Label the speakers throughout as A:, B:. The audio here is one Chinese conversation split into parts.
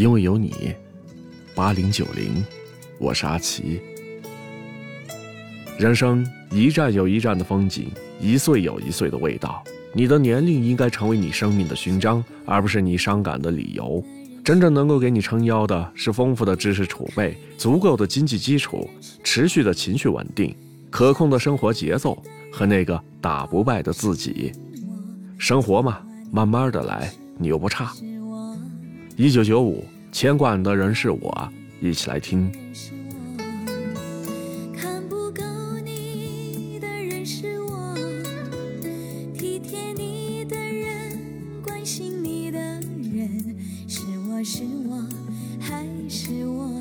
A: 因为有你。八零九零，我是阿奇。人生一站有一站的风景，一岁有一岁的味道。你的年龄应该成为你生命的勋章，而不是你伤感的理由。真正能够给你撑腰的是丰富的知识储备、足够的经济基础、持续的情绪稳定、可控的生活节奏和那个打不败的自己。生活嘛，慢慢的来，你又不差。一九九五，牵挂你的人是我，一起来听。
B: 看不够你的人是我，体贴你的人，关心你的人，是我是我，还是我？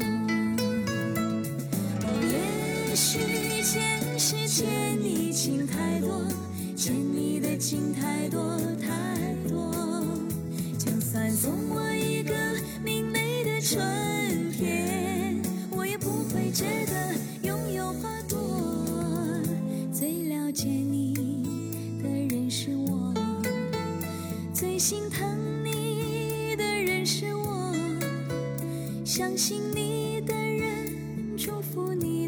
B: 哦，也许前世欠你情太多，欠你的情太多太多。就算送我一个明媚的春天，我也不会觉得拥有花朵。最了解你的人是我，最心疼你的人是我，相信你的人，祝福你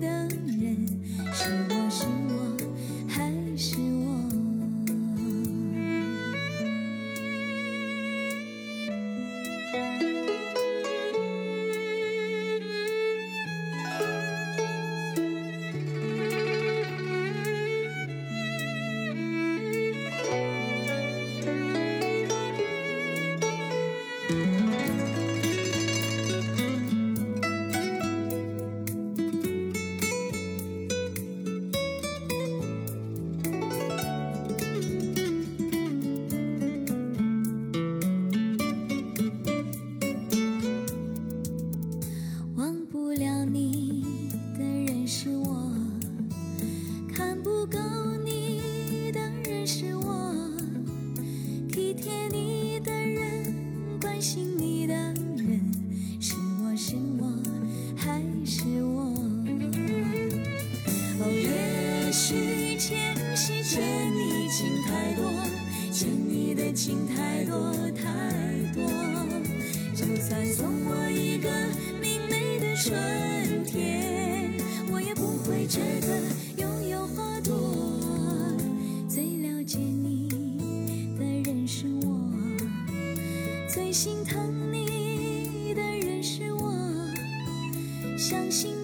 B: 看不够你的人是我体贴你的人关心你的人是我是我还是我？哦也许前世欠你情太多欠你的情太多太多就算送我一个明媚的春天我也不会觉得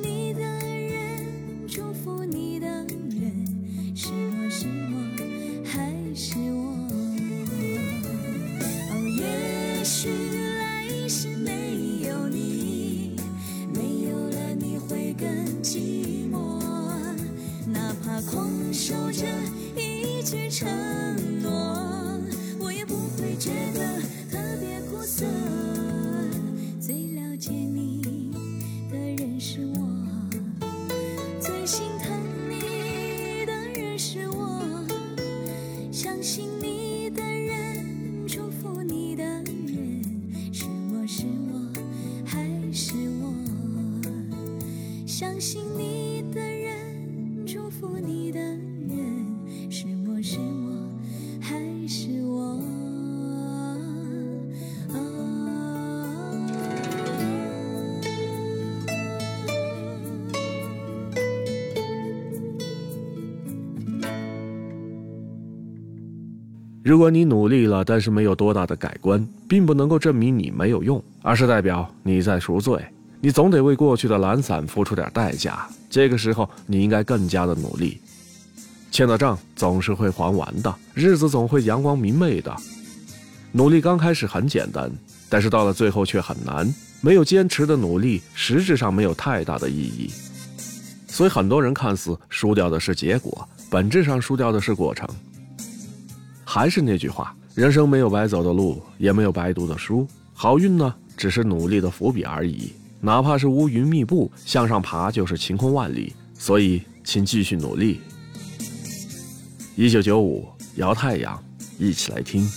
B: 你的人，祝福你的人，是我是我还是我？哦，也许来世没有你，没有了你会更寂寞。哪怕空守着一句承诺，相信你的人，祝福你的人，是我是我还是我？
A: 如果你努力了，但是没有多大的改观，并不能够证明你没有用，而是代表你在赎罪。你总得为过去的懒散付出点代价。这个时候，你应该更加的努力。欠的账总是会还完的，日子总会阳光明媚的。努力刚开始很简单，但是到了最后却很难。没有坚持的努力，实质上没有太大的意义。所以很多人看似输掉的是结果，本质上输掉的是过程。还是那句话，人生没有白走的路，也没有白读的书。好运呢，只是努力的伏笔而已。哪怕是乌云密布，向上爬就是晴空万里。所以，请继续努力。一九九五，摇太阳，一起来听。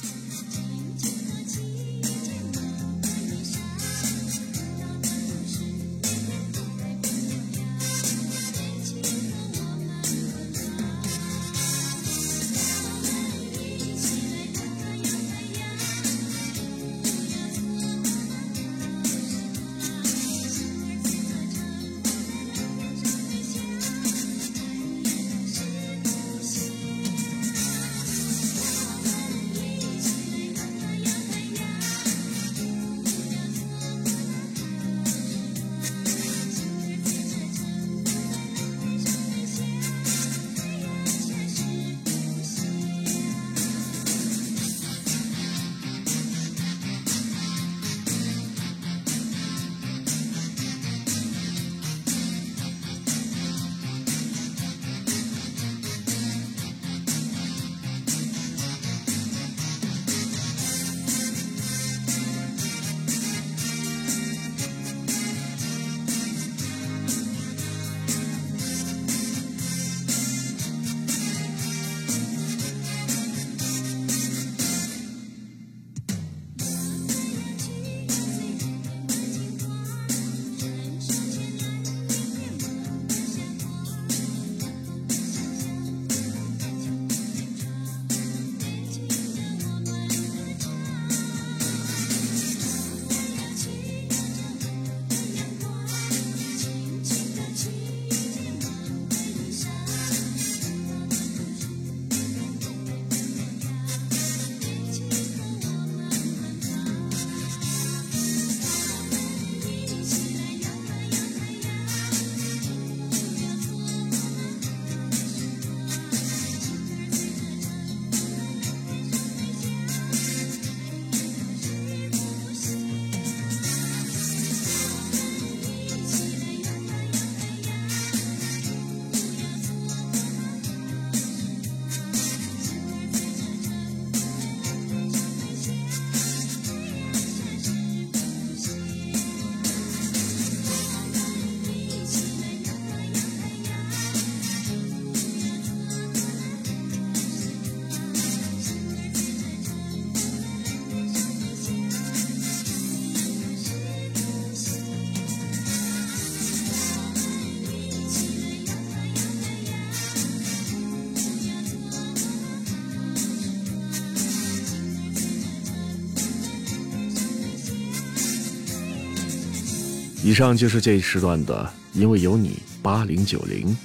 A: 以上就是这一时段的，因为有你八零九零，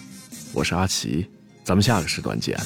A: 我是阿奇，咱们下个时段见。